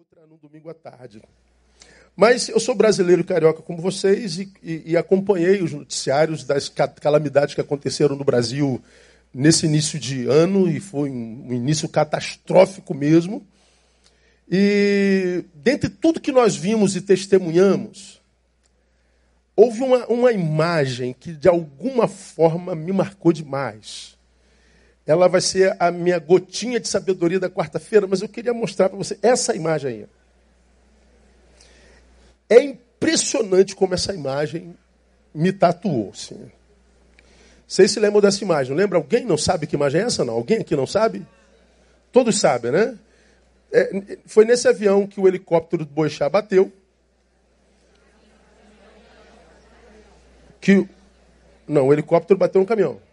outra no domingo à tarde. Mas eu sou brasileiro carioca como vocês e, e, e, acompanhei os noticiários das calamidades que aconteceram no Brasil nesse início de ano e foi um, um início catastrófico mesmo. E dentre tudo que nós vimos e testemunhamos, houve uma, uma imagem que de alguma forma me marcou demais. Ela vai ser a minha gotinha de sabedoria da quarta-feira, mas eu queria mostrar para você essa imagem aí. É impressionante como essa imagem me tatuou. Sim. Vocês se lembram dessa imagem? Lembra? Alguém não sabe que imagem é essa? Não? Alguém aqui não sabe? Todos sabem, né? É, foi nesse avião que o helicóptero do Boixá bateu. Que. Não, o helicóptero bateu no caminhão.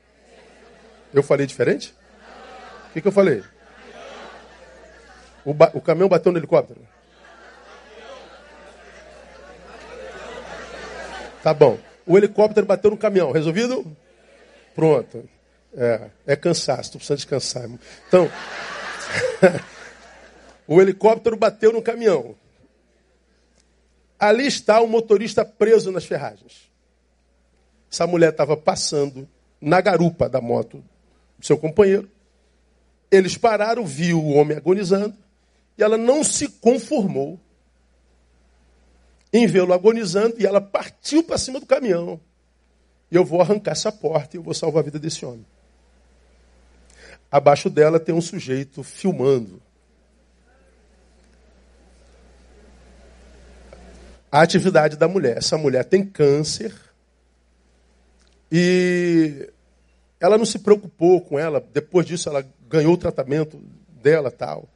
Eu falei diferente? O que, que eu falei? O, o caminhão bateu no helicóptero? Tá bom. O helicóptero bateu no caminhão. Resolvido? Pronto. É, é cansaço. Estou precisando descansar. Então, o helicóptero bateu no caminhão. Ali está o motorista preso nas ferragens. Essa mulher estava passando na garupa da moto seu companheiro. Eles pararam, viu o homem agonizando, e ela não se conformou em vê-lo agonizando e ela partiu para cima do caminhão. E eu vou arrancar essa porta e eu vou salvar a vida desse homem. Abaixo dela tem um sujeito filmando. A atividade da mulher. Essa mulher tem câncer e ela não se preocupou com ela. Depois disso, ela ganhou o tratamento dela tal.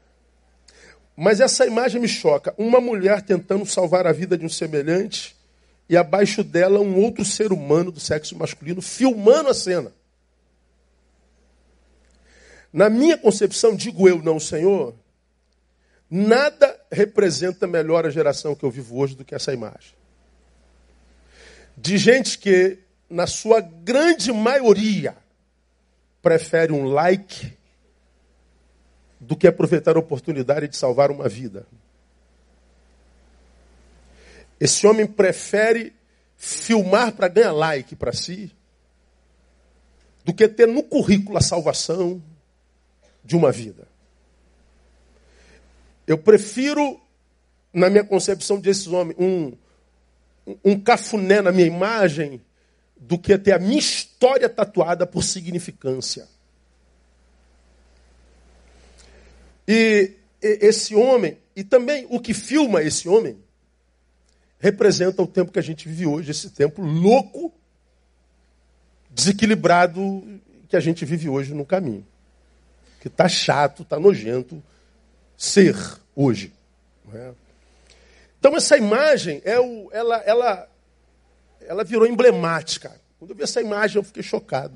Mas essa imagem me choca. Uma mulher tentando salvar a vida de um semelhante e abaixo dela um outro ser humano do sexo masculino filmando a cena. Na minha concepção, digo eu, não, Senhor, nada representa melhor a geração que eu vivo hoje do que essa imagem. De gente que, na sua grande maioria, prefere um like do que aproveitar a oportunidade de salvar uma vida. Esse homem prefere filmar para ganhar like para si do que ter no currículo a salvação de uma vida. Eu prefiro, na minha concepção desses homens, um, um cafuné na minha imagem do que ter a minha história tatuada por significância. E esse homem, e também o que filma esse homem, representa o tempo que a gente vive hoje, esse tempo louco, desequilibrado que a gente vive hoje no caminho. Que está chato, está nojento ser hoje. É? Então essa imagem, é o, ela, ela, ela virou emblemática. Quando eu vi essa imagem, eu fiquei chocado.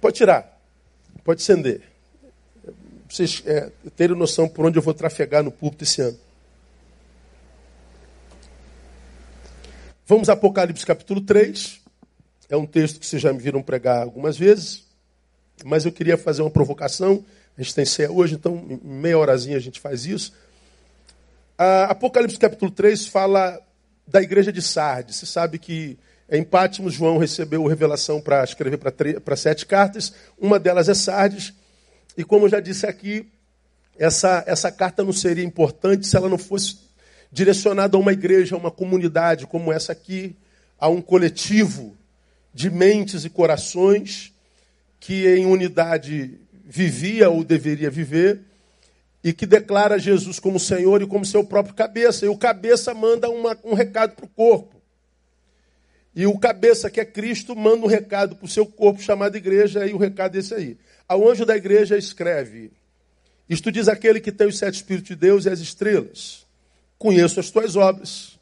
Pode tirar. Pode acender. Vocês é, terem noção por onde eu vou trafegar no púlpito esse ano. Vamos a Apocalipse capítulo 3. É um texto que vocês já me viram pregar algumas vezes. Mas eu queria fazer uma provocação. A gente tem ceia hoje, então em meia horazinha a gente faz isso. A Apocalipse capítulo 3 fala da igreja de Sardes. Você sabe que em Pátimos, João recebeu revelação para escrever para sete cartas. Uma delas é Sardes. E como eu já disse aqui, essa, essa carta não seria importante se ela não fosse direcionada a uma igreja, a uma comunidade como essa aqui, a um coletivo de mentes e corações que em unidade vivia ou deveria viver e que declara Jesus como Senhor e como seu próprio cabeça. E o cabeça manda uma, um recado para o corpo. E o cabeça, que é Cristo, manda um recado para o seu corpo chamado igreja, e o recado é esse aí. Ao anjo da igreja escreve: Isto diz aquele que tem os sete Espíritos de Deus e as estrelas. Conheço as tuas obras.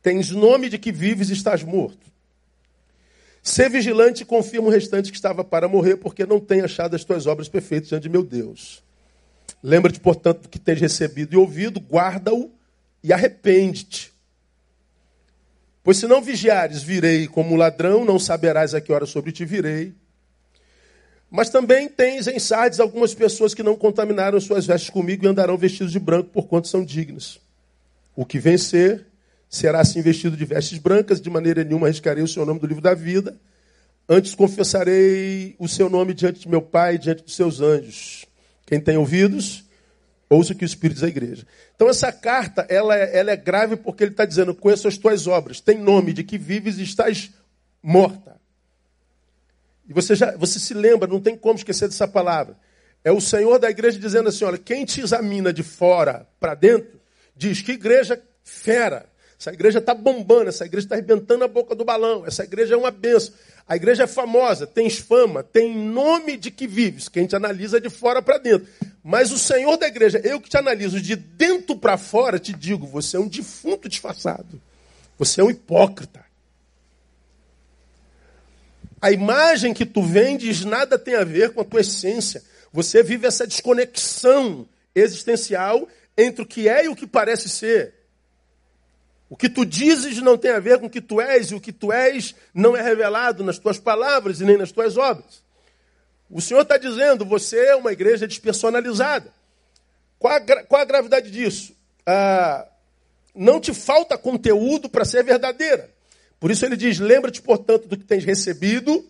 Tens nome de que vives e estás morto. Ser vigilante e confirma o restante que estava para morrer, porque não tem achado as tuas obras perfeitas diante de meu Deus. Lembra-te, portanto, do que tens recebido e ouvido, guarda-o e arrepende-te. Pois se não vigiares, virei como ladrão, não saberás a que hora sobre ti virei. Mas também tens em Sardes algumas pessoas que não contaminaram suas vestes comigo e andarão vestidos de branco por quanto são dignos. O que vencer será assim vestido de vestes brancas, de maneira nenhuma arriscarei o seu nome do livro da vida. Antes confessarei o seu nome diante de meu Pai e diante dos seus anjos. Quem tem ouvidos, ouça o que o Espírito diz à igreja. Então essa carta, ela é, ela é grave porque ele está dizendo, conheço as tuas obras, tem nome de que vives e estás morta. E você, já, você se lembra, não tem como esquecer dessa palavra. É o Senhor da igreja dizendo assim: olha, quem te examina de fora para dentro, diz que igreja fera. Essa igreja está bombando, essa igreja está arrebentando a boca do balão, essa igreja é uma benção. A igreja é famosa, tens fama, tem nome de que vives. Quem te analisa de fora para dentro. Mas o Senhor da igreja, eu que te analiso de dentro para fora, te digo: você é um defunto disfarçado. Você é um hipócrita. A imagem que tu vendes nada tem a ver com a tua essência. Você vive essa desconexão existencial entre o que é e o que parece ser. O que tu dizes não tem a ver com o que tu és, e o que tu és não é revelado nas tuas palavras e nem nas tuas obras. O Senhor está dizendo, você é uma igreja despersonalizada. Qual a, qual a gravidade disso? Ah, não te falta conteúdo para ser verdadeira. Por isso ele diz: lembra-te, portanto, do que tens recebido,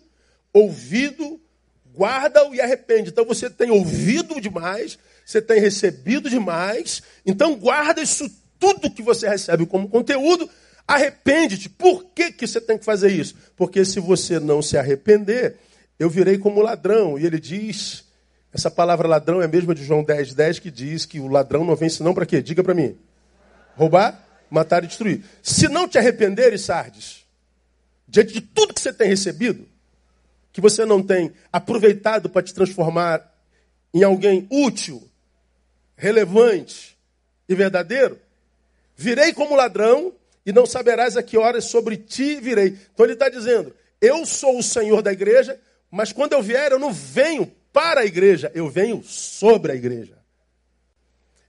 ouvido, guarda-o e arrepende. Então você tem ouvido demais, você tem recebido demais, então guarda isso tudo que você recebe como conteúdo, arrepende-te. Por que, que você tem que fazer isso? Porque se você não se arrepender, eu virei como ladrão. E ele diz, essa palavra ladrão é a mesma de João 10, 10, que diz que o ladrão não vem senão para quê? Diga para mim. Roubar, matar e destruir. Se não te arrependeres, Sardes, diante de tudo que você tem recebido, que você não tem aproveitado para te transformar em alguém útil, relevante e verdadeiro, virei como ladrão e não saberás a que horas sobre ti virei. Então ele está dizendo: eu sou o Senhor da igreja, mas quando eu vier, eu não venho para a igreja, eu venho sobre a igreja.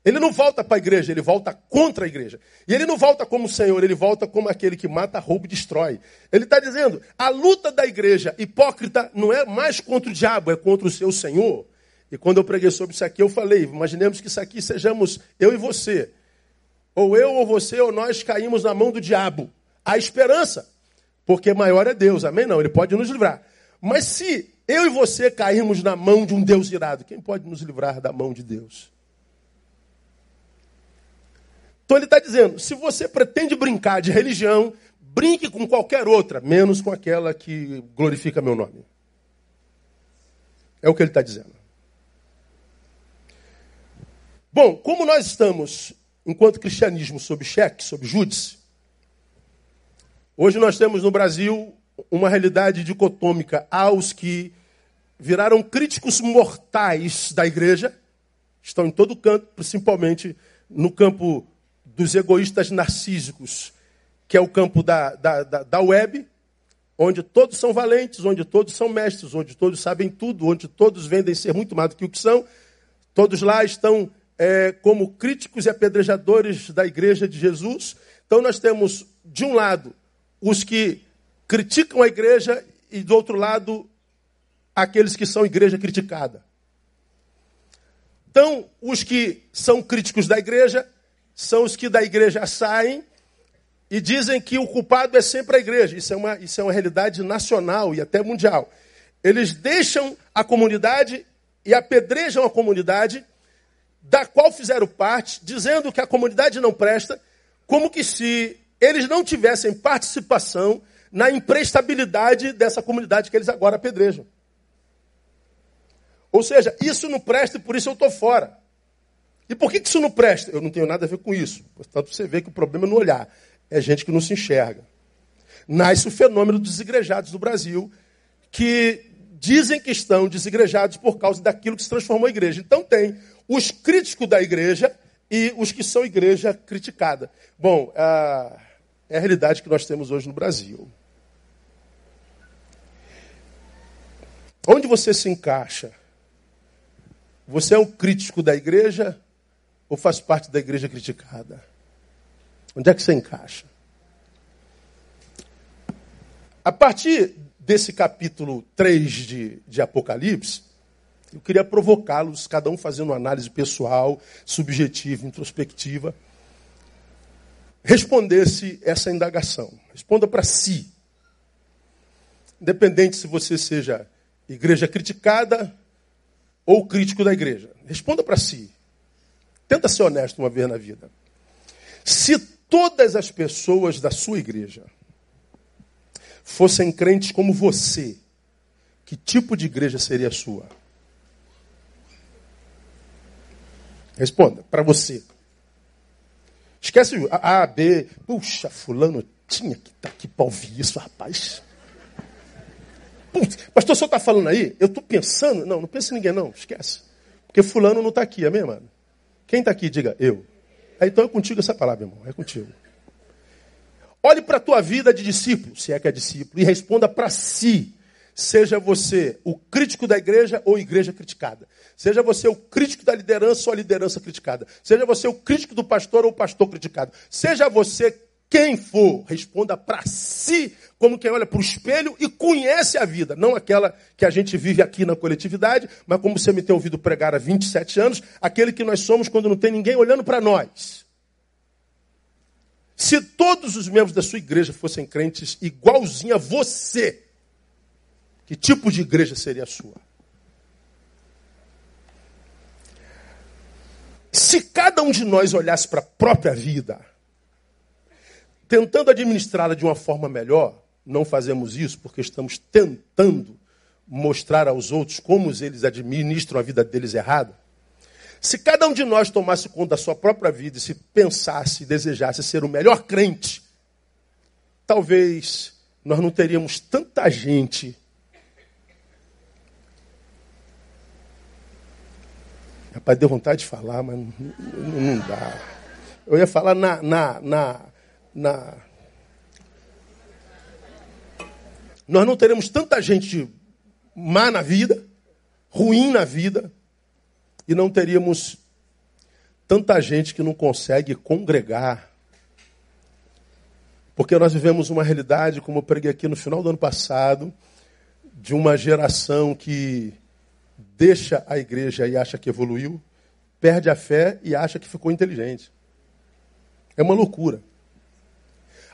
Ele não volta para a igreja, ele volta contra a igreja. E ele não volta como Senhor, ele volta como aquele que mata, rouba e destrói. Ele está dizendo: a luta da igreja hipócrita não é mais contra o diabo, é contra o seu Senhor. E quando eu preguei sobre isso aqui, eu falei: imaginemos que isso aqui sejamos eu e você. Ou eu ou você ou nós caímos na mão do diabo. Há esperança, porque maior é Deus, amém? Não, ele pode nos livrar. Mas se eu e você cairmos na mão de um Deus irado, quem pode nos livrar da mão de Deus? Então ele está dizendo: se você pretende brincar de religião, brinque com qualquer outra, menos com aquela que glorifica meu nome. É o que ele está dizendo. Bom, como nós estamos, enquanto cristianismo, sob cheque, sob júdice, hoje nós temos no Brasil uma realidade dicotômica aos que viraram críticos mortais da igreja, estão em todo canto, principalmente no campo dos egoístas narcísicos, que é o campo da, da, da, da web, onde todos são valentes, onde todos são mestres, onde todos sabem tudo, onde todos vendem ser muito mais do que o que são. Todos lá estão é, como críticos e apedrejadores da igreja de Jesus. Então nós temos, de um lado, os que criticam a igreja e do outro lado, aqueles que são igreja criticada. Então, os que são críticos da igreja são os que da igreja saem e dizem que o culpado é sempre a igreja. Isso é uma, isso é uma realidade nacional e até mundial. Eles deixam a comunidade e apedrejam a comunidade da qual fizeram parte, dizendo que a comunidade não presta, como que se eles não tivessem participação na imprestabilidade dessa comunidade que eles agora apedrejam. Ou seja, isso não presta e por isso eu estou fora. E por que isso não presta? Eu não tenho nada a ver com isso. Portanto, você vê que o problema é no olhar. É gente que não se enxerga. Nasce o fenômeno dos desigrejados do Brasil, que dizem que estão desigrejados por causa daquilo que se transformou em igreja. Então tem os críticos da igreja e os que são igreja criticada. Bom, a, é a realidade que nós temos hoje no Brasil. Onde você se encaixa? Você é um crítico da igreja ou faz parte da igreja criticada? Onde é que você encaixa? A partir desse capítulo 3 de, de Apocalipse, eu queria provocá-los, cada um fazendo uma análise pessoal, subjetiva, introspectiva, respondesse essa indagação. Responda para si. Independente se você seja igreja criticada ou crítico da igreja. Responda para si. Tenta ser honesto uma vez na vida. Se todas as pessoas da sua igreja fossem crentes como você, que tipo de igreja seria a sua? Responda, para você. Esquece A, A, B. Puxa, fulano tinha que estar tá aqui para ouvir isso, rapaz. Putz, pastor, só está falando aí? Eu estou pensando. Não, não pensa em ninguém, não. Esquece. Porque fulano não está aqui, amém, mano? Quem está aqui, diga eu. Aí, então é contigo essa palavra, irmão. É contigo. Olhe para a tua vida de discípulo, se é que é discípulo, e responda para si. Seja você o crítico da igreja ou igreja criticada. Seja você o crítico da liderança ou a liderança criticada. Seja você o crítico do pastor ou o pastor criticado. Seja você quem for, responda para si, como quem olha para o espelho e conhece a vida. Não aquela que a gente vive aqui na coletividade, mas como você me tem ouvido pregar há 27 anos, aquele que nós somos quando não tem ninguém olhando para nós. Se todos os membros da sua igreja fossem crentes igualzinho a você, que tipo de igreja seria a sua? Se cada um de nós olhasse para a própria vida, tentando administrá-la de uma forma melhor, não fazemos isso porque estamos tentando mostrar aos outros como eles administram a vida deles errada. Se cada um de nós tomasse conta da sua própria vida e se pensasse e desejasse ser o melhor crente, talvez nós não teríamos tanta gente Rapaz, deu vontade de falar, mas não, não dá. Eu ia falar na, na, na, na. Nós não teremos tanta gente má na vida, ruim na vida, e não teríamos tanta gente que não consegue congregar. Porque nós vivemos uma realidade, como eu preguei aqui no final do ano passado, de uma geração que deixa a igreja e acha que evoluiu, perde a fé e acha que ficou inteligente. É uma loucura.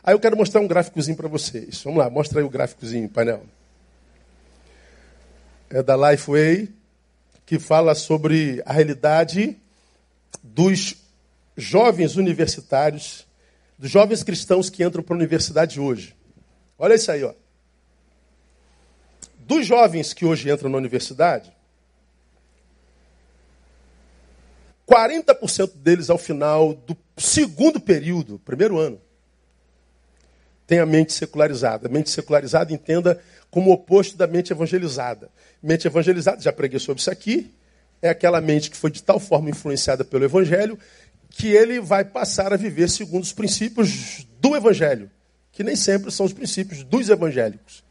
Aí eu quero mostrar um gráficozinho para vocês. Vamos lá, mostra aí o gráficozinho, painel. É da Lifeway, que fala sobre a realidade dos jovens universitários, dos jovens cristãos que entram para a universidade hoje. Olha isso aí, ó. Dos jovens que hoje entram na universidade, 40% deles ao final do segundo período, primeiro ano, tem a mente secularizada. A mente secularizada entenda como oposto da mente evangelizada. Mente evangelizada, já preguei sobre isso aqui, é aquela mente que foi de tal forma influenciada pelo evangelho que ele vai passar a viver segundo os princípios do evangelho, que nem sempre são os princípios dos evangélicos.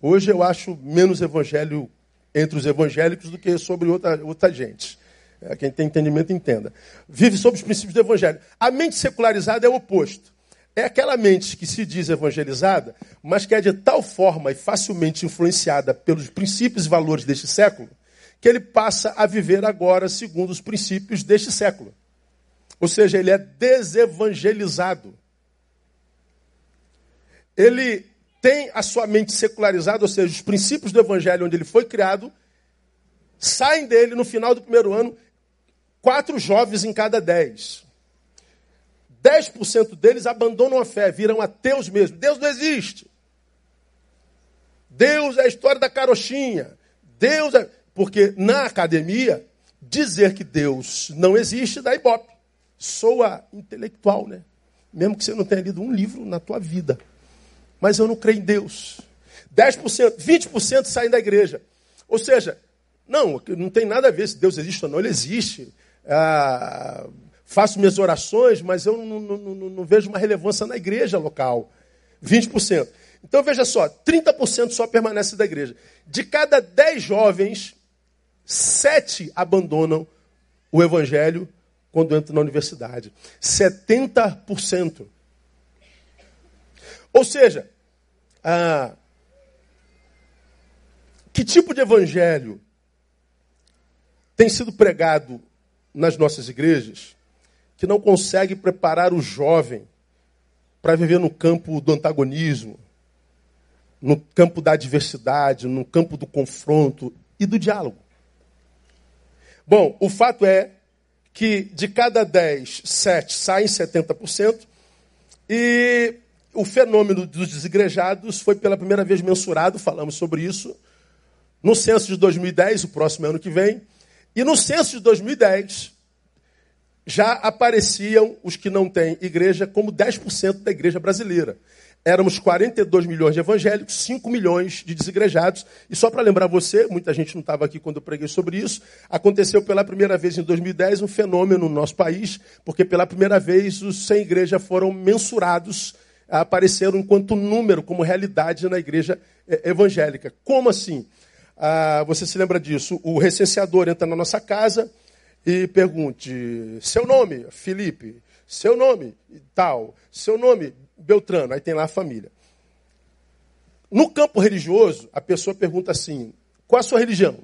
Hoje eu acho menos evangelho entre os evangélicos do que sobre outra, outra gente. É, quem tem entendimento entenda. Vive sob os princípios do evangelho. A mente secularizada é o oposto. É aquela mente que se diz evangelizada, mas que é de tal forma e facilmente influenciada pelos princípios e valores deste século, que ele passa a viver agora segundo os princípios deste século. Ou seja, ele é desevangelizado. Ele tem a sua mente secularizada, ou seja, os princípios do evangelho onde ele foi criado, saem dele no final do primeiro ano Quatro jovens em cada dez. 10% deles abandonam a fé, viram ateus mesmo. Deus não existe. Deus é a história da carochinha. Deus é... Porque na academia, dizer que Deus não existe dá ibope. Soa intelectual, né? Mesmo que você não tenha lido um livro na tua vida. Mas eu não creio em Deus. 10%, 20% saem da igreja. Ou seja, não, não tem nada a ver se Deus existe ou não, ele existe ah, faço minhas orações, mas eu não, não, não, não, vejo uma relevância na igreja local. 20%. Então veja só, 30% só permanece da igreja. De cada 10 jovens, 7 abandonam o evangelho quando entram na universidade. 70%. Ou seja, ah, Que tipo de evangelho tem sido pregado nas nossas igrejas que não consegue preparar o jovem para viver no campo do antagonismo, no campo da adversidade, no campo do confronto e do diálogo? Bom, o fato é que de cada 10, 7 saem 70%, e o fenômeno dos desigrejados foi pela primeira vez mensurado, falamos sobre isso, no censo de 2010, o próximo ano que vem, e no censo de 2010 já apareciam os que não têm igreja como 10% da igreja brasileira. Éramos 42 milhões de evangélicos, 5 milhões de desigrejados. E só para lembrar você, muita gente não estava aqui quando eu preguei sobre isso, aconteceu pela primeira vez em 2010 um fenômeno no nosso país, porque pela primeira vez os sem igreja foram mensurados, apareceram enquanto número, como realidade na igreja eh, evangélica. Como assim? Ah, você se lembra disso? O recenseador entra na nossa casa e pergunte: seu nome, Felipe, seu nome, tal, seu nome, Beltrano. Aí tem lá a família. No campo religioso, a pessoa pergunta assim: qual a sua religião?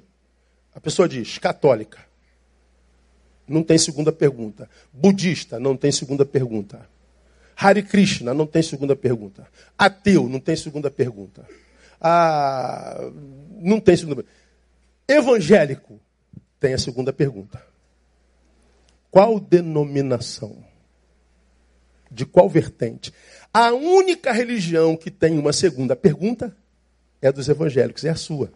A pessoa diz: católica. Não tem segunda pergunta. Budista, não tem segunda pergunta. Hare Krishna, não tem segunda pergunta. Ateu, não tem segunda pergunta. Ah, não tem segunda pergunta. Evangélico tem a segunda pergunta. Qual denominação? De qual vertente? A única religião que tem uma segunda pergunta é a dos evangélicos, é a sua.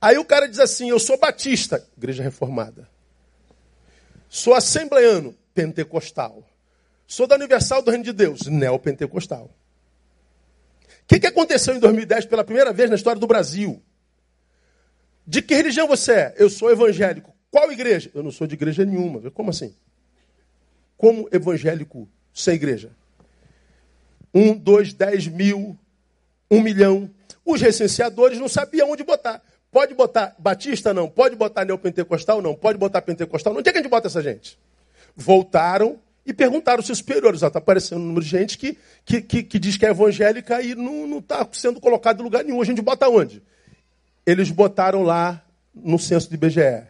Aí o cara diz assim: Eu sou batista, igreja reformada. Sou assembleano, pentecostal. Sou da Universal do Reino de Deus, neopentecostal que, que aconteceu em 2010 pela primeira vez na história do Brasil? De que religião você é? Eu sou evangélico. Qual igreja? Eu não sou de igreja nenhuma. Como assim? Como evangélico sem igreja? Um, dois, dez mil, um milhão. Os recenseadores não sabiam onde botar. Pode botar batista? Não. Pode botar neopentecostal? Não. Pode botar pentecostal? Não. Onde é que a gente bota essa gente? Voltaram e perguntaram aos seus superiores. Está aparecendo um número de gente que, que, que, que, diz que é evangélica e não está sendo colocado em lugar nenhum. A gente bota onde? Eles botaram lá no censo de IBGE.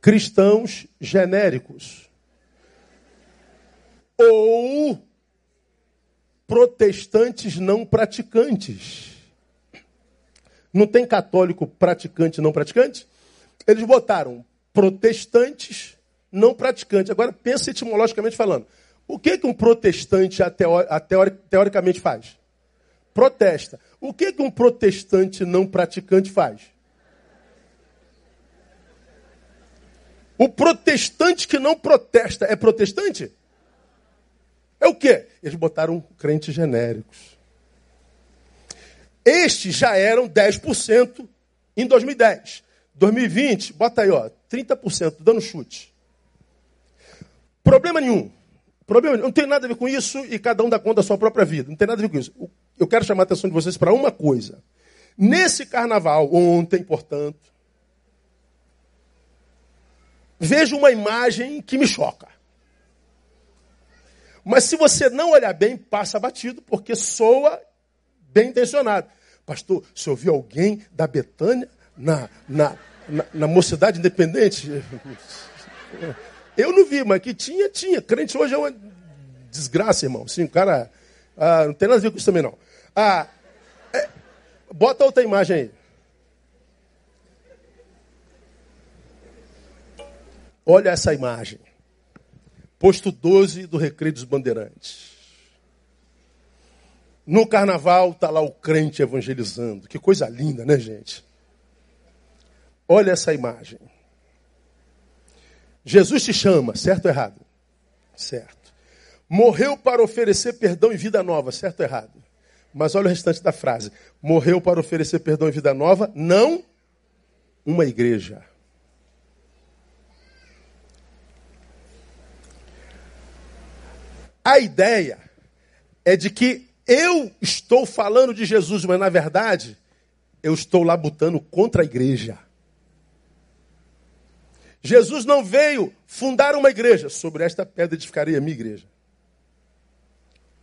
Cristãos genéricos. Ou protestantes não praticantes. Não tem católico praticante não praticante? Eles botaram protestantes não praticante. Agora, pensa etimologicamente falando. O que, que um protestante teoricamente faz? Protesta. O que, que um protestante não praticante faz? O protestante que não protesta é protestante? É o quê? Eles botaram crentes genéricos. Estes já eram 10% em 2010. 2020, bota aí, ó, 30%, dando chute. Problema nenhum. Problema nenhum. Não tem nada a ver com isso e cada um dá conta da sua própria vida. Não tem nada a ver com isso. Eu quero chamar a atenção de vocês para uma coisa. Nesse carnaval, ontem, portanto, vejo uma imagem que me choca. Mas se você não olhar bem, passa batido, porque soa bem intencionado. Pastor, você ouviu alguém da Betânia na, na, na, na mocidade independente? Eu não vi, mas que tinha, tinha. Crente hoje é uma desgraça, irmão. Sim, o cara. Ah, não tem nada a ver com isso também, não. Ah, é, bota outra imagem aí. Olha essa imagem. Posto 12 do Recreio dos Bandeirantes. No carnaval está lá o crente evangelizando. Que coisa linda, né, gente? Olha essa imagem. Jesus te chama, certo ou errado? Certo. Morreu para oferecer perdão e vida nova, certo ou errado? Mas olha o restante da frase. Morreu para oferecer perdão e vida nova, não uma igreja. A ideia é de que eu estou falando de Jesus, mas na verdade eu estou labutando contra a igreja. Jesus não veio fundar uma igreja. Sobre esta pedra edificarei a minha igreja.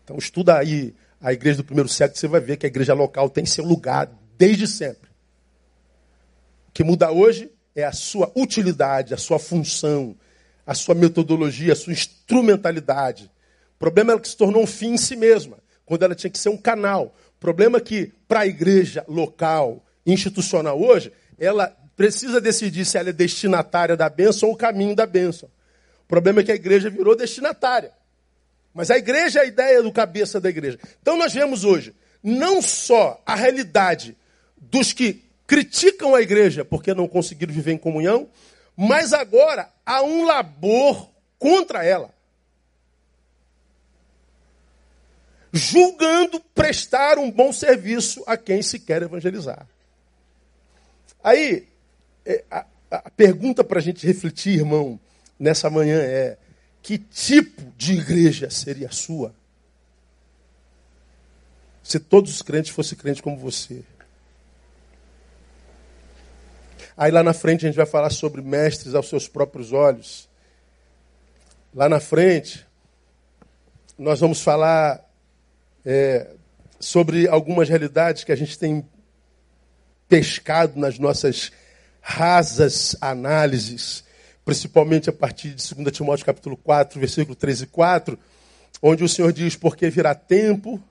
Então estuda aí a igreja do primeiro século, você vai ver que a igreja local tem seu lugar desde sempre. que muda hoje é a sua utilidade, a sua função, a sua metodologia, a sua instrumentalidade. O problema é que se tornou um fim em si mesma, quando ela tinha que ser um canal. O problema é que, para a igreja local, institucional hoje, ela precisa decidir se ela é destinatária da bênção ou o caminho da bênção. O problema é que a igreja virou destinatária. Mas a igreja é a ideia do cabeça da igreja. Então nós vemos hoje não só a realidade dos que criticam a igreja porque não conseguiram viver em comunhão, mas agora há um labor contra ela. Julgando prestar um bom serviço a quem se quer evangelizar. Aí, a, a pergunta para a gente refletir, irmão, nessa manhã é: que tipo de igreja seria a sua? Se todos os crentes fossem crentes como você. Aí lá na frente a gente vai falar sobre mestres aos seus próprios olhos. Lá na frente, nós vamos falar é, sobre algumas realidades que a gente tem pescado nas nossas rasas análises, principalmente a partir de 2 Timóteo capítulo 4, versículo 13 e 4, onde o Senhor diz, porque virá tempo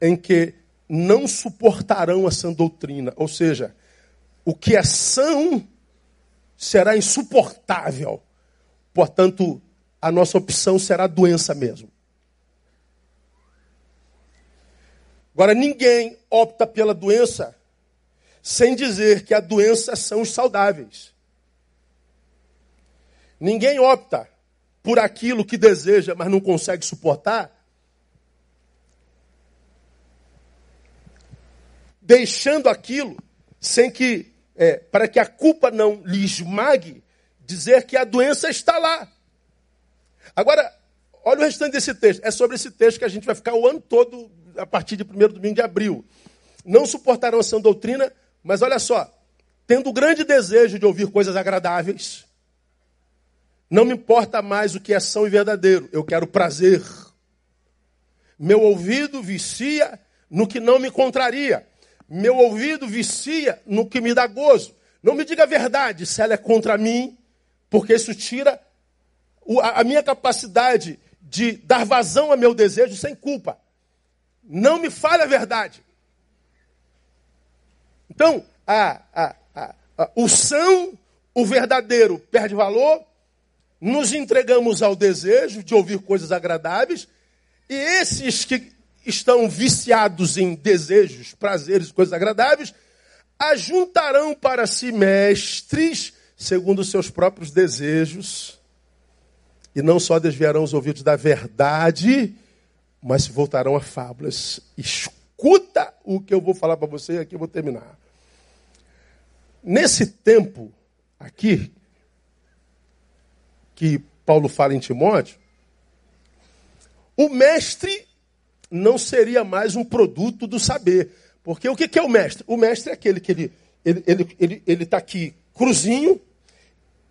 em que não suportarão a sã doutrina, ou seja, o que é são será insuportável. Portanto, a nossa opção será a doença mesmo. Agora, ninguém opta pela doença sem dizer que a doença são os saudáveis. Ninguém opta por aquilo que deseja, mas não consegue suportar, deixando aquilo sem que é, para que a culpa não lhe esmague, dizer que a doença está lá. Agora, olha o restante desse texto. É sobre esse texto que a gente vai ficar o ano todo, a partir de 1 domingo de abril. Não suportarão a sã doutrina, mas olha só, tendo grande desejo de ouvir coisas agradáveis, não me importa mais o que é são e verdadeiro, eu quero prazer. Meu ouvido vicia no que não me contraria. Meu ouvido vicia no que me dá gozo. Não me diga a verdade se ela é contra mim, porque isso tira a minha capacidade de dar vazão a meu desejo sem culpa. Não me fale a verdade. Então, a, a, a, o são, o verdadeiro, perde valor, nos entregamos ao desejo de ouvir coisas agradáveis, e esses que estão viciados em desejos, prazeres, coisas agradáveis, ajuntarão para si mestres segundo os seus próprios desejos, e não só desviarão os ouvidos da verdade, mas se voltarão a fábulas. Escuta o que eu vou falar para você e aqui eu vou terminar. Nesse tempo aqui, que Paulo fala em Timóteo, o mestre não seria mais um produto do saber. Porque o que é o mestre? O mestre é aquele que ele ele ele ele ele está aqui cruzinho,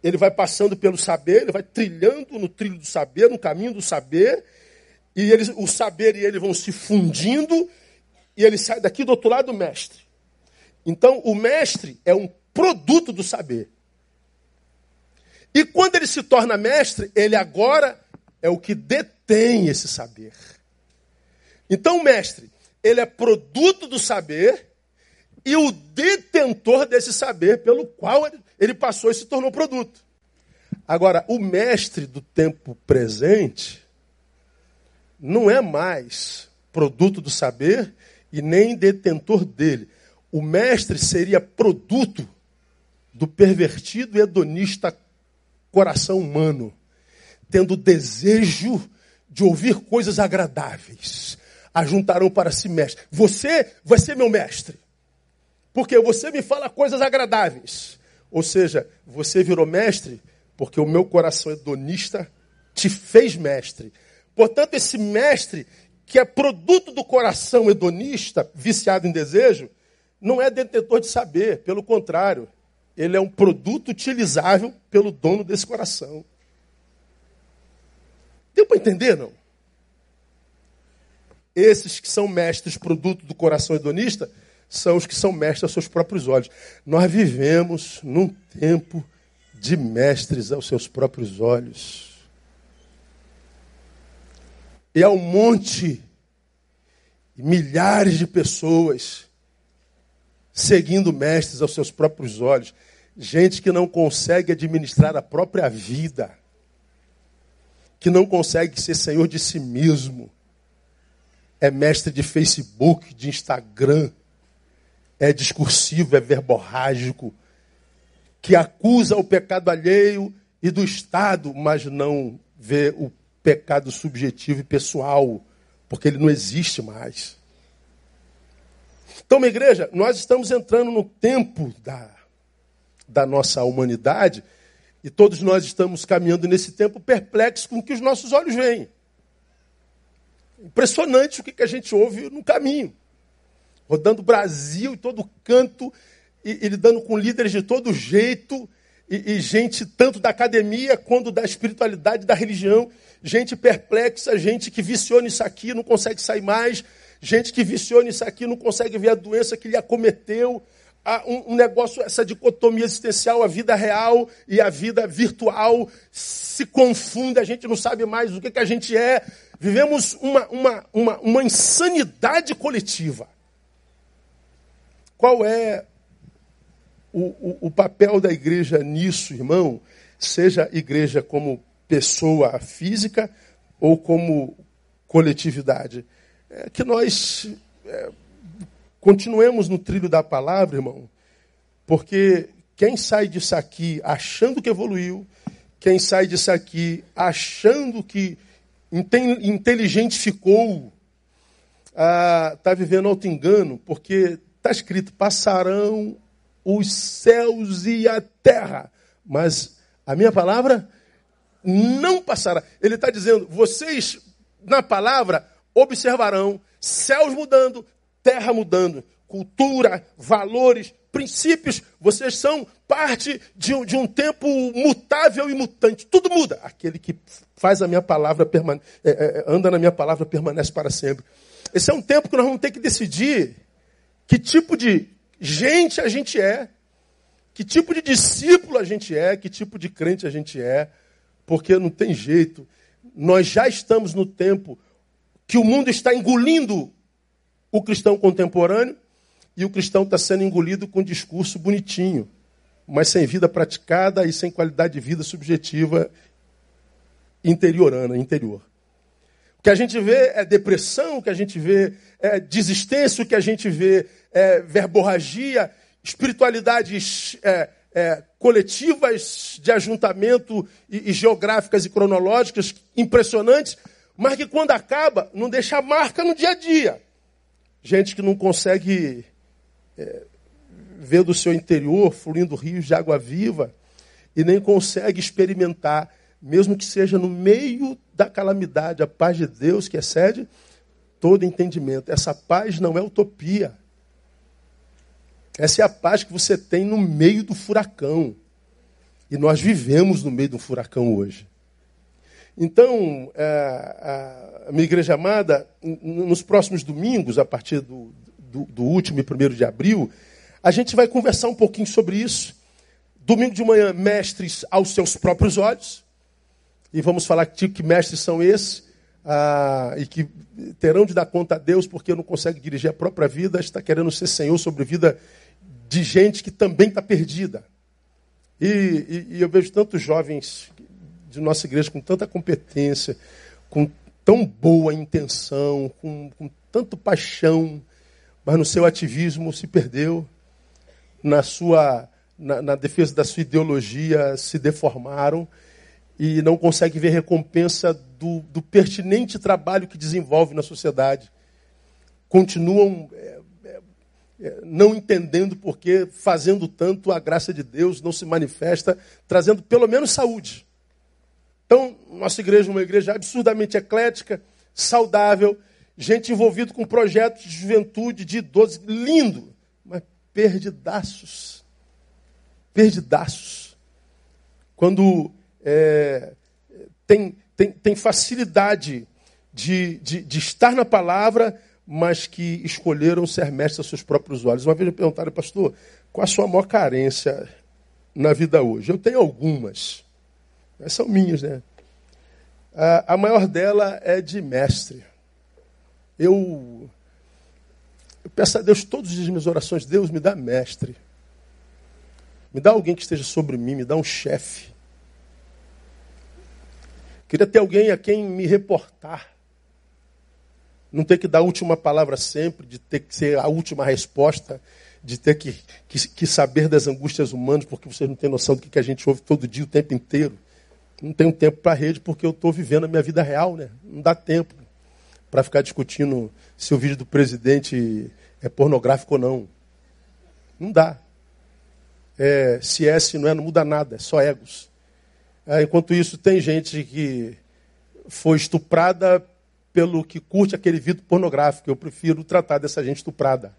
ele vai passando pelo saber, ele vai trilhando no trilho do saber, no caminho do saber, e ele, o saber e ele vão se fundindo, e ele sai daqui do outro lado do mestre. Então, o mestre é um produto do saber. E quando ele se torna mestre, ele agora é o que detém esse saber. Então, o mestre, ele é produto do saber e o detentor desse saber pelo qual ele passou e se tornou produto. Agora, o mestre do tempo presente não é mais produto do saber e nem detentor dele. O mestre seria produto do pervertido e hedonista coração humano, tendo desejo de ouvir coisas agradáveis, ajuntarão para si mestre. Você vai ser meu mestre. Porque você me fala coisas agradáveis. Ou seja, você virou mestre porque o meu coração hedonista te fez mestre. Portanto, esse mestre, que é produto do coração hedonista, viciado em desejo, não é detentor de saber, pelo contrário, ele é um produto utilizável pelo dono desse coração. Deu para entender, não? esses que são mestres produto do coração hedonista, são os que são mestres aos seus próprios olhos. Nós vivemos num tempo de mestres aos seus próprios olhos. E há um monte, milhares de pessoas seguindo mestres aos seus próprios olhos. Gente que não consegue administrar a própria vida, que não consegue ser senhor de si mesmo, é mestre de Facebook, de Instagram, é discursivo, é verborrágico, que acusa o pecado alheio e do Estado, mas não vê o pecado subjetivo e pessoal, porque ele não existe mais. Então, minha igreja, nós estamos entrando no tempo da, da nossa humanidade e todos nós estamos caminhando nesse tempo perplexos com o que os nossos olhos veem. Impressionante o que a gente ouve no caminho. Rodando o Brasil e todo canto, e, e lidando com líderes de todo jeito, e, e, gente tanto da academia quanto da espiritualidade, da religião, gente perplexa, gente que viciou nisso aqui, não consegue sair mais, gente que viciou nisso aqui, não consegue ver a doença que lhe acometeu, um, um negócio, essa dicotomia existencial, a vida real e a vida virtual se confunde, a gente não sabe mais o que, que a gente é. Vivemos uma, uma, uma, uma insanidade coletiva. Qual é o, o, o papel da igreja nisso, irmão? Seja igreja como pessoa física ou como coletividade. É que nós é, Continuemos no trilho da palavra, irmão, porque quem sai disso aqui achando que evoluiu, quem sai disso aqui achando que inteligente ficou, está ah, vivendo alto engano, porque está escrito: passarão os céus e a terra, mas a minha palavra não passará. Ele está dizendo: vocês, na palavra, observarão céus mudando, terra mudando, cultura, valores, princípios, vocês são parte de, de, um tempo mutável e mutante. Tudo muda. Aquele que faz a minha palavra, permane é, é, anda na minha palavra, permanece para sempre. Esse é um tempo que nós vamos ter que decidir que tipo de gente a gente é, que tipo de discípulo a gente é, que tipo de crente a gente é, porque não tem jeito. Nós já estamos no tempo que o mundo está engolindo o cristão contemporâneo e o cristão está sendo engolido com um discurso bonitinho, mas sem vida praticada e sem qualidade de vida subjetiva interiorana, interior. O que a gente vê é depressão, o que a gente vê é desistência, o que a gente vê é verborragia, espiritualidades é, é, coletivas de ajuntamento e, e geográficas e cronológicas impressionantes, mas que quando acaba não deixa marca no dia a dia. Gente que não consegue é, ver do seu interior fluindo rios de água viva e nem consegue experimentar, mesmo que seja no meio da calamidade, a paz de Deus que excede todo entendimento. Essa paz não é utopia. Essa é a paz que você tem no meio do furacão. E nós vivemos no meio do furacão hoje. Então, é, a, minha igreja amada, nos próximos domingos, a partir do, do, do último e primeiro de abril, a gente vai conversar um pouquinho sobre isso. Domingo de manhã, mestres aos seus próprios olhos. E vamos falar que que mestres são esses. Ah, e que terão de dar conta a Deus porque não consegue dirigir a própria vida, está querendo ser Senhor sobre a vida de gente que também está perdida. E, e, e, eu vejo tantos jovens de nossa igreja com tanta competência, com tão boa intenção, com, com tanto paixão, mas no seu ativismo se perdeu, na sua na, na, defesa da sua ideologia se deformaram e não consegue ver recompensa do, do pertinente trabalho que desenvolve na sociedade. Continuam é, não entendendo porque, fazendo tanto, a graça de Deus não se manifesta, trazendo pelo menos saúde. Então, nossa igreja é uma igreja absurdamente eclética, saudável, gente envolvida com projetos de juventude, de idosos, lindo, mas perdidaços. Perdidaços. Quando é, tem, tem, tem facilidade de, de, de estar na palavra, mas que escolheram ser mestres aos seus próprios olhos. Uma vez me perguntaram, pastor, qual a sua maior carência na vida hoje? Eu tenho algumas. Mas são minhas, né? A, a maior dela é de mestre. Eu, eu peço a Deus todos os dias minhas orações, Deus me dá mestre. Me dá alguém que esteja sobre mim, me dá um chefe. Queria ter alguém a quem me reportar. Não ter que dar a última palavra sempre, de ter que ser a última resposta, de ter que, que, que saber das angústias humanas, porque vocês não têm noção do que, que a gente ouve todo dia, o tempo inteiro. Não tenho tempo para rede porque eu estou vivendo a minha vida real, né? Não dá tempo para ficar discutindo se o vídeo do presidente é pornográfico ou não. Não dá. É, se é, se não é, não muda nada, é só egos. É, enquanto isso, tem gente que foi estuprada pelo que curte aquele vídeo pornográfico. Eu prefiro tratar dessa gente estuprada.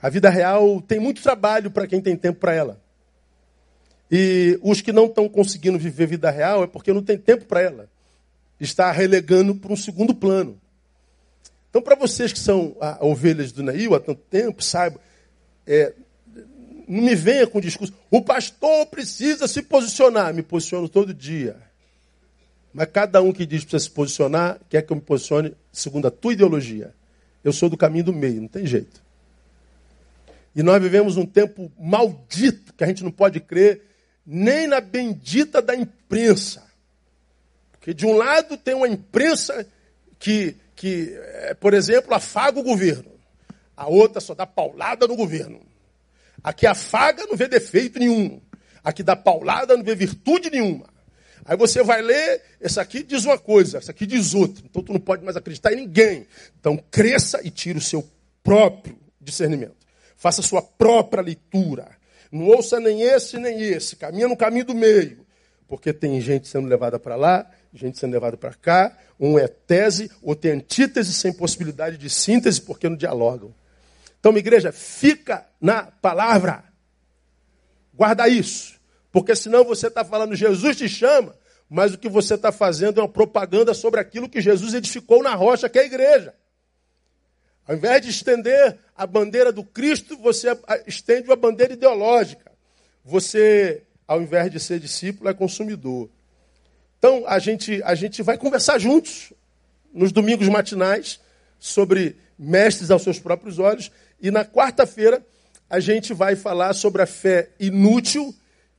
A vida real tem muito trabalho para quem tem tempo para ela. E os que não estão conseguindo viver vida real é porque não tem tempo para ela. Está relegando para um segundo plano. Então, para vocês que são ah, ovelhas do Nail há tanto tempo, saibam, é, não me venha com discurso. O pastor precisa se posicionar. Me posiciono todo dia. Mas cada um que diz que precisa se posicionar, quer que eu me posicione segundo a tua ideologia. Eu sou do caminho do meio, não tem jeito. E nós vivemos um tempo maldito que a gente não pode crer nem na bendita da imprensa. Porque de um lado tem uma imprensa que, que é, por exemplo, afaga o governo. A outra só dá paulada no governo. Aqui afaga, não vê defeito nenhum. Aqui dá paulada, não vê virtude nenhuma. Aí você vai ler, esse aqui diz uma coisa, esse aqui diz outra. Então tu não pode mais acreditar em ninguém. Então cresça e tire o seu próprio discernimento. Faça a sua própria leitura. Não ouça nem esse nem esse. Caminha no caminho do meio. Porque tem gente sendo levada para lá, gente sendo levada para cá. Um é tese, outro é antítese, sem possibilidade de síntese, porque não dialogam. Então, minha igreja, fica na palavra. Guarda isso. Porque senão você está falando, Jesus te chama, mas o que você está fazendo é uma propaganda sobre aquilo que Jesus edificou na rocha, que é a igreja. Ao invés de estender a bandeira do Cristo, você estende uma bandeira ideológica. Você, ao invés de ser discípulo, é consumidor. Então, a gente, a gente vai conversar juntos, nos domingos matinais, sobre mestres aos seus próprios olhos. E na quarta-feira, a gente vai falar sobre a fé inútil,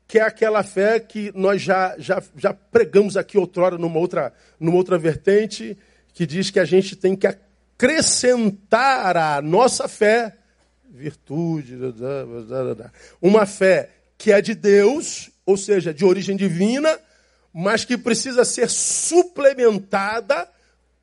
que é aquela fé que nós já, já, já pregamos aqui outrora numa outra, numa outra vertente, que diz que a gente tem que acrescentar à nossa fé virtude, uma fé que é de Deus, ou seja, de origem divina, mas que precisa ser suplementada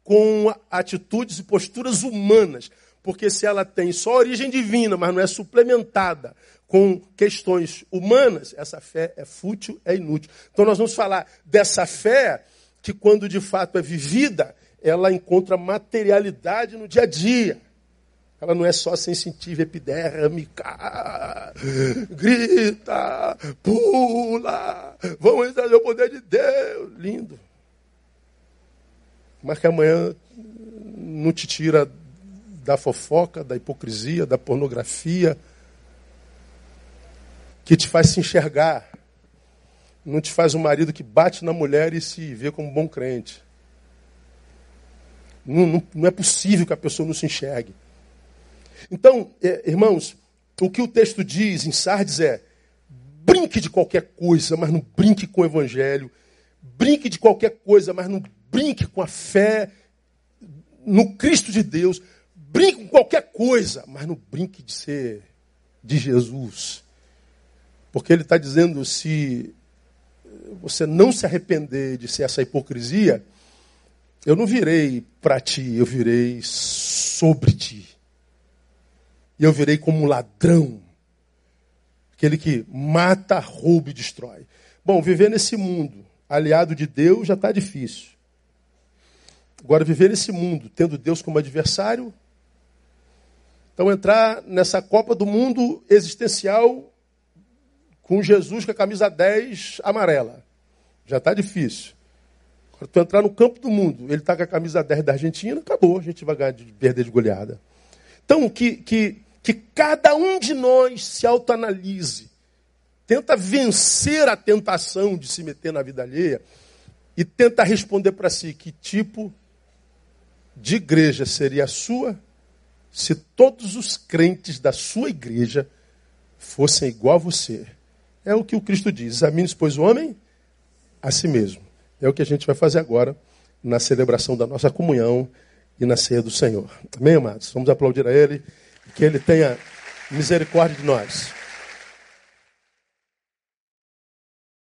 com atitudes e posturas humanas. Porque se ela tem só origem divina, mas não é suplementada com questões humanas, essa fé é fútil, é inútil. Então nós vamos falar dessa fé que, quando de fato é vivida, ela encontra materialidade no dia a dia. Ela não é só sensitiva, epidérmica, grita, pula, vamos trazer o poder de Deus. Lindo. Mas que amanhã não te tira da fofoca, da hipocrisia, da pornografia, que te faz se enxergar. Não te faz um marido que bate na mulher e se vê como bom crente. Não, não, não é possível que a pessoa não se enxergue. Então, é, irmãos, o que o texto diz em Sardes é: brinque de qualquer coisa, mas não brinque com o evangelho. Brinque de qualquer coisa, mas não brinque com a fé no Cristo de Deus. Brinque com qualquer coisa, mas não brinque de ser de Jesus. Porque ele está dizendo: se você não se arrepender de ser essa hipocrisia, eu não virei para ti, eu virei sobre ti. E eu virei como um ladrão. Aquele que mata, rouba e destrói. Bom, viver nesse mundo, aliado de Deus, já está difícil. Agora, viver nesse mundo, tendo Deus como adversário. Então, entrar nessa Copa do Mundo existencial com Jesus com a camisa 10 amarela. Já está difícil. Para tu entrar no campo do mundo, ele está com a camisa 10 da Argentina, acabou, a gente vai ganhar de perder de goleada. Então, que, que, que cada um de nós se autoanalise, tenta vencer a tentação de se meter na vida alheia e tenta responder para si que tipo de igreja seria a sua se todos os crentes da sua igreja fossem igual a você. É o que o Cristo diz: examine, pois, o homem a si mesmo. É o que a gente vai fazer agora na celebração da nossa comunhão e na ceia do Senhor. Amém, amados? Vamos aplaudir a Ele, que Ele tenha misericórdia de nós.